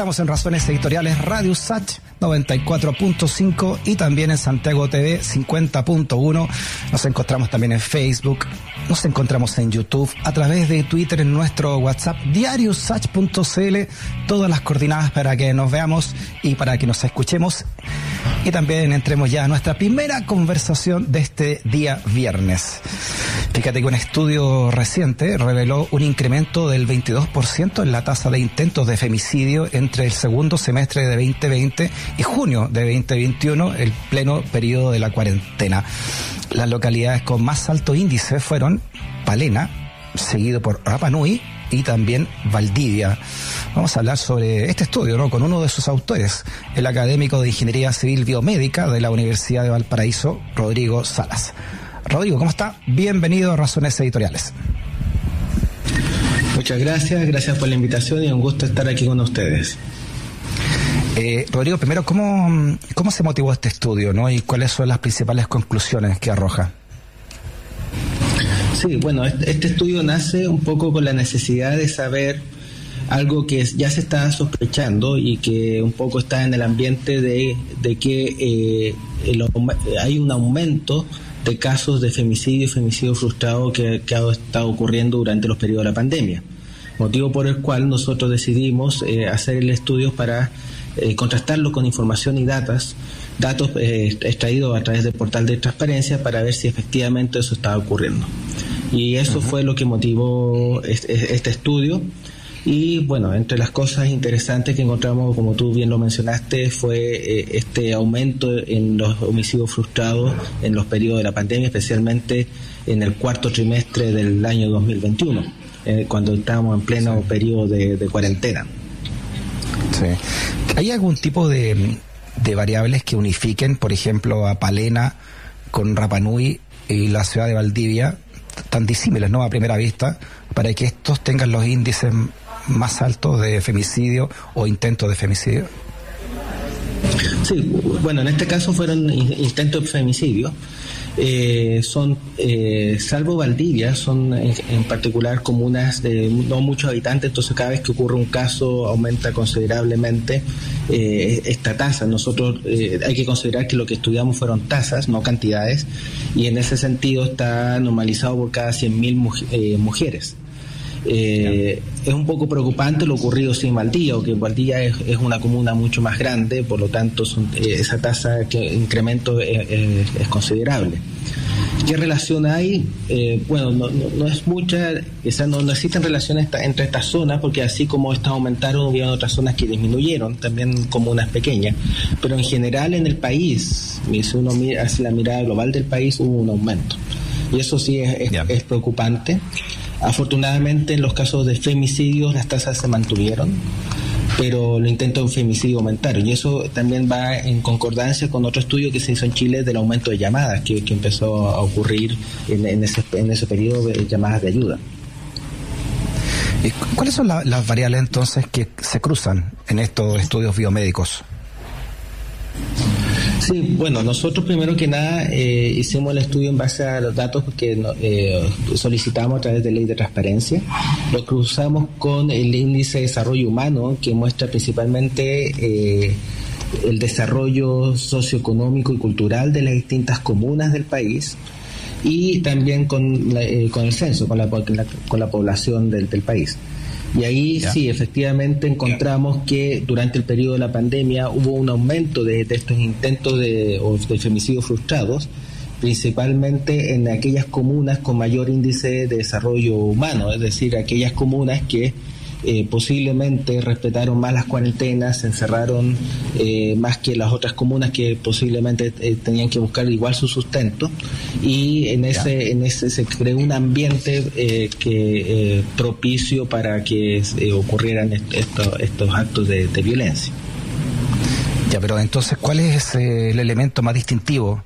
estamos en Razones Editoriales Radio Sach 94.5 y también en Santiago TV 50.1. Nos encontramos también en Facebook, nos encontramos en YouTube, a través de Twitter, en nuestro WhatsApp, diariosach.cl, todas las coordinadas para que nos veamos y para que nos escuchemos. Y también entremos ya a nuestra primera conversación de este día viernes. Fíjate que un estudio reciente reveló un incremento del 22% en la tasa de intentos de femicidio entre el segundo semestre de 2020 y junio de 2021, el pleno periodo de la cuarentena. Las localidades con más alto índice fueron Palena, seguido por Rapa Nui y también Valdivia. Vamos a hablar sobre este estudio, ¿no? Con uno de sus autores, el académico de Ingeniería Civil Biomédica de la Universidad de Valparaíso, Rodrigo Salas. Rodrigo, ¿cómo está? Bienvenido a Razones Editoriales. Muchas gracias, gracias por la invitación y un gusto estar aquí con ustedes. Eh, Rodrigo, primero, ¿cómo, ¿cómo se motivó este estudio ¿no? y cuáles son las principales conclusiones que arroja? Sí, bueno, este, este estudio nace un poco con la necesidad de saber algo que ya se está sospechando y que un poco está en el ambiente de, que eh, hay un aumento de casos de femicidio y femicidio frustrado que, ha estado ocurriendo durante los periodos de la pandemia. Motivo por el cual nosotros decidimos eh, hacer el estudio para eh, contrastarlo con información y datos, datos eh, extraídos a través del portal de transparencia para ver si efectivamente eso estaba ocurriendo. Y eso fue lo que motivó este, este estudio y bueno, entre las cosas interesantes que encontramos, como tú bien lo mencionaste, fue eh, este aumento en los homicidios frustrados en los periodos de la pandemia, especialmente en el cuarto trimestre del año 2021, eh, cuando estábamos en pleno periodo de, cuarentena. Sí. ¿Hay algún tipo de, de variables que unifiquen, por ejemplo, a Palena con Rapanui y la ciudad de Valdivia, tan disímiles, ¿no? A primera vista, para que estos tengan los índices más altos de femicidio o intentos de femicidio? Sí, bueno, en este caso fueron intentos de femicidio. Eh, son, eh, salvo Valdivia, son en, particular comunas de no muchos habitantes, entonces cada vez que ocurre un caso aumenta considerablemente eh, esta tasa. Nosotros hay que considerar que lo que estudiamos fueron tasas, no cantidades, y en ese sentido está normalizado por cada 100.000 mujeres. Eh, es un poco preocupante lo ocurrido sin Valdía, que Valdía es, es, una comuna mucho más grande, por lo tanto eh, esa tasa de incremento es, considerable. ¿Qué relación hay? Eh, bueno, no, es mucha, no, no, existen relaciones entre estas zonas, porque así como estas aumentaron, hubo otras zonas que disminuyeron, también comunas pequeñas, pero en general en el país, si uno mira, hace la mirada global del país, hubo un aumento. Y eso sí es, es preocupante. Afortunadamente en los casos de femicidios las tasas se mantuvieron, pero los intentos de femicidio aumentaron y eso también va en concordancia con otro estudio que se hizo en Chile del aumento de llamadas que, empezó a ocurrir en, ese, en ese periodo de llamadas de ayuda. ¿Cuáles son las variables entonces que se cruzan en estos estudios biomédicos? Sí, bueno, nosotros primero que nada eh, hicimos el estudio en base a los datos que eh, solicitamos a través de ley de transparencia. Lo cruzamos con el índice de desarrollo humano que muestra principalmente eh, el desarrollo socioeconómico y cultural de las distintas comunas del país y también con, con el censo, con la, con la población del país. Y ahí sí, efectivamente encontramos que durante el periodo de la pandemia hubo un aumento de, estos intentos de, de femicidios frustrados, principalmente en aquellas comunas con mayor índice de desarrollo humano, es decir, aquellas comunas que eh, posiblemente respetaron más las cuarentenas, se encerraron eh, más que las otras comunas que posiblemente eh, tenían que buscar igual su sustento y en ese en ese se creó un ambiente que propicio para que ocurrieran estos actos de, violencia. Ya, pero entonces, ¿cuál es el elemento más distintivo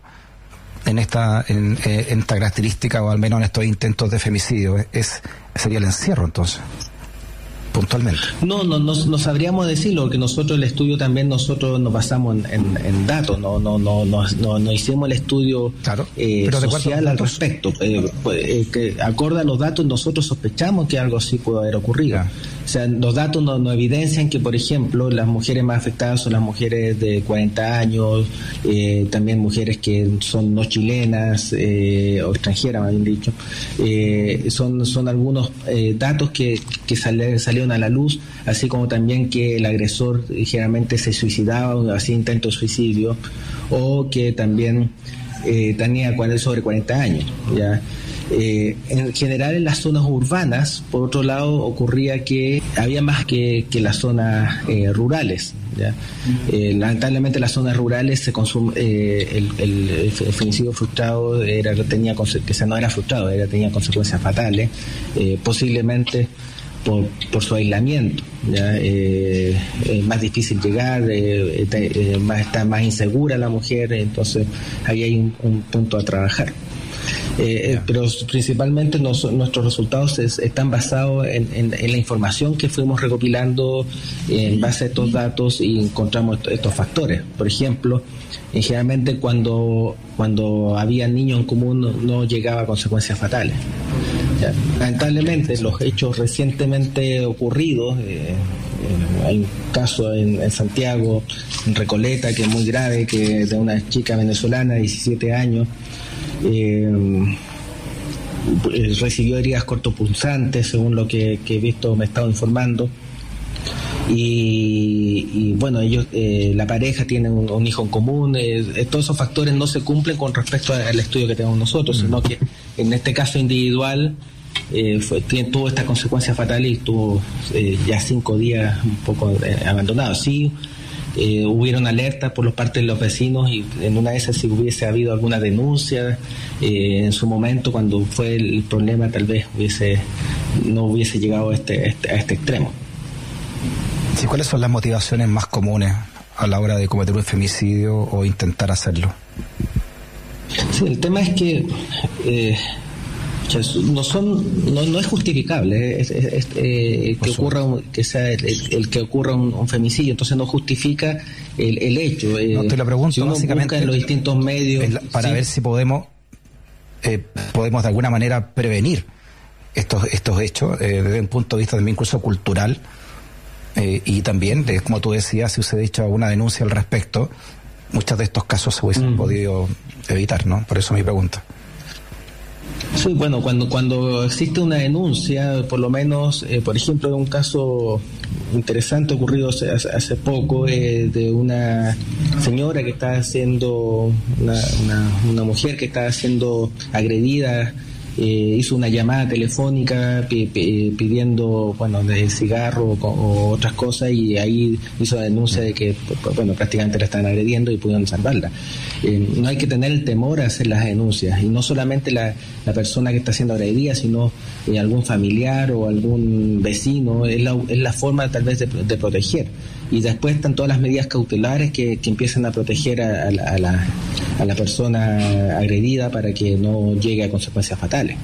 en esta en, esta característica o al menos en estos intentos de femicidio? Es sería el encierro, entonces puntualmente? No, no, no, sabríamos decirlo, porque nosotros el estudio también nosotros nos basamos en, datos, no, no, no, no, no, hicimos el estudio claro, eh, social al respecto. Eh, pues, eh, que acorde a los datos nosotros sospechamos que algo así puede haber ocurrido. O sea, los datos no, evidencian que, por ejemplo, las mujeres más afectadas son las mujeres de 40 años, eh, también mujeres que son no chilenas eh, o extranjeras, más bien dicho. Eh, son, son algunos datos que, que salieron a la luz, así como también que el agresor generalmente se suicidaba, hacía intento de suicidio, o que también tenía sobre 40 años. ¿ya? Eh, en general en las zonas urbanas, por otro lado, ocurría que había más que, que las zonas eh, rurales. Eh, lamentablemente en las zonas rurales se consume, el, el, femicidio frustrado era, tenía que no era frustrado, era, tenía consecuencias fatales, posiblemente por, por, su aislamiento. ¿ya? es más difícil llegar, más, está más insegura la mujer, entonces ahí hay un punto a trabajar. Eh, eh, pero principalmente nuestros resultados están basados en, la información que fuimos recopilando en base a estos datos y encontramos estos factores. Por ejemplo, eh, generalmente cuando, cuando había niños en común no, llegaba a consecuencias fatales. Lamentablemente, los hechos recientemente ocurridos, hay un caso en, Santiago, en Recoleta, que es muy grave, que de una chica venezolana de 17 años, eh, recibió heridas cortopunzantes, según lo que, he visto, me he estado informando. Y, bueno, ellos, eh, la pareja tiene un, hijo en común, eh, todos esos factores no se cumplen con respecto al estudio que tenemos nosotros, sino que en este caso individual fue, tuvo esta consecuencia fatal y estuvo ya cinco días un poco abandonado. Sí, eh, hubieron alertas por los parte de los vecinos y en una de esas si hubiese habido alguna denuncia eh, en su momento cuando fue el problema tal vez hubiese no hubiese llegado a este, este a este extremo. Sí, ¿Cuáles son las motivaciones más comunes a la hora de cometer un femicidio o intentar hacerlo? Sí, el tema es que eh, no son no, es justificable eh, que ocurra que sea el, que ocurra un, femicidio entonces no justifica el, hecho eh, no te lo pregunto básicamente en los distintos medios para ver si podemos eh, podemos de alguna manera prevenir estos estos hechos desde un punto de vista también incluso cultural y también de, como tú decías si hubiese hecho alguna denuncia al respecto muchos de estos casos se hubiesen podido evitar no por eso mi pregunta Sí, bueno, cuando, cuando existe una denuncia, por lo menos, eh, por ejemplo, un caso interesante ocurrido hace, poco eh, de una señora que estaba siendo, una, una, una mujer que estaba siendo agredida eh, hizo una llamada telefónica pidiendo bueno de cigarro o, otras cosas y ahí hizo la denuncia de que bueno prácticamente la estaban agrediendo y pudieron salvarla. Eh, no hay que tener el temor a hacer las denuncias y no solamente la, la persona que está siendo agredida sino eh, algún familiar o algún vecino es la, es la forma tal vez de, proteger y después están todas las medidas cautelares que, que empiezan a proteger a, a, la, a la persona agredida para que no llegue a consecuencias fatales.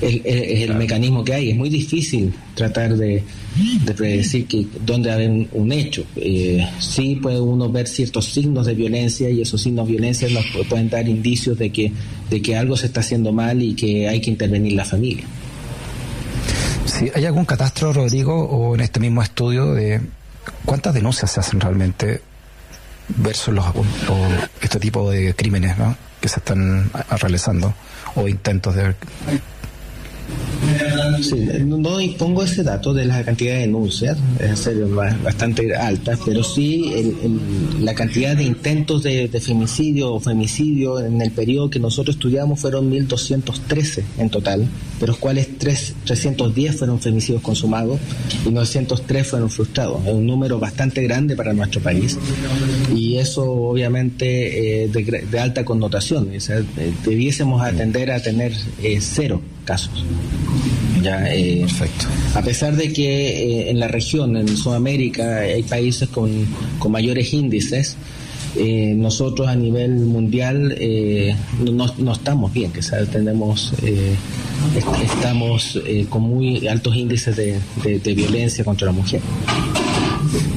Es, el mecanismo que hay. Es muy difícil tratar de, predecir que dónde hay un, hecho. Eh, sí puede uno ver ciertos signos de violencia y esos signos de violencia nos pueden dar indicios de que, de que algo se está haciendo mal y que hay que intervenir la familia. Sí, ¿Hay algún catastro, Rodrigo, o en este mismo estudio de cuántas denuncias se hacen realmente versus los, este tipo de crímenes que se están realizando o intentos de Sí, no impongo ese dato de la cantidad de denuncias, es bastante alta, pero sí la cantidad de intentos de, femicidio o femicidio en el periodo que nosotros estudiamos fueron 1.213 en total, de los cuales 3, 310 fueron femicidios consumados y 903 fueron frustrados. Es un número bastante grande para nuestro país y eso obviamente eh, de, alta connotación. O debiésemos atender a tener eh, cero casos. Ya, eh, Perfecto. A pesar de que eh, en la región, en Sudamérica, hay países con, con mayores índices, eh, nosotros a nivel mundial no, no, estamos bien, que tenemos, estamos con muy altos índices de, de, violencia contra la mujer.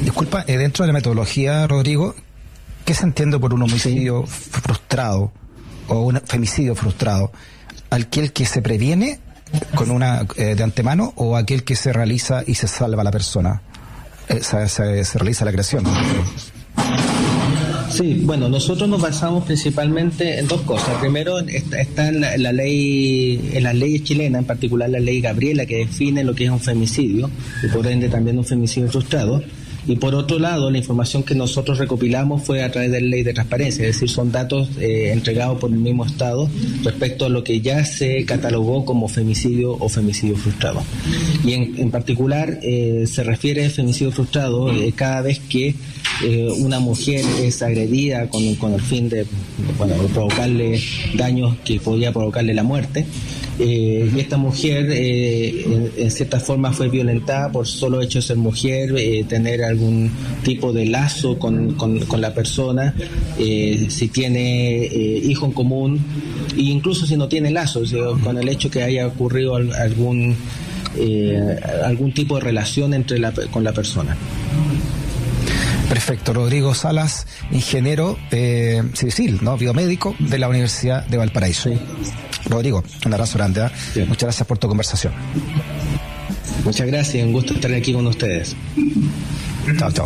Disculpa, dentro de la metodología, Rodrigo, ¿qué se entiende por un homicidio frustrado o un femicidio frustrado? ¿Aquel que se previene con una de antemano o aquel que se realiza y se salva la persona? Se, se, realiza la agresión. Sí, bueno, nosotros nos basamos principalmente en dos cosas. Primero está, en la, ley, en las leyes chilenas, en particular la ley Gabriela, que define lo que es un femicidio y por ende también un femicidio frustrado. Y por otro lado, la información que nosotros recopilamos fue a través de la ley de transparencia, es decir, son datos eh, entregados por el mismo Estado respecto a lo que ya se catalogó como femicidio o femicidio frustrado. Y en, particular eh, se refiere a femicidio frustrado eh, cada vez que una mujer es agredida con, con el fin de, bueno, provocarle daños que podría provocarle la muerte eh, y esta mujer eh, en, cierta forma fue violentada por solo hecho de ser mujer, eh, tener algún tipo de lazo con, con, la persona, si tiene hijo en común, e incluso si no tiene lazo, con el hecho que haya ocurrido algún, algún tipo de relación entre la, con la persona. Perfecto, Rodrigo Salas, ingeniero civil, ¿no? biomédico de la Universidad de Valparaíso. Rodrigo, un abrazo grande. ¿eh? Muchas gracias por tu conversación. Muchas gracias, un gusto estar aquí con ustedes. Chao, chao.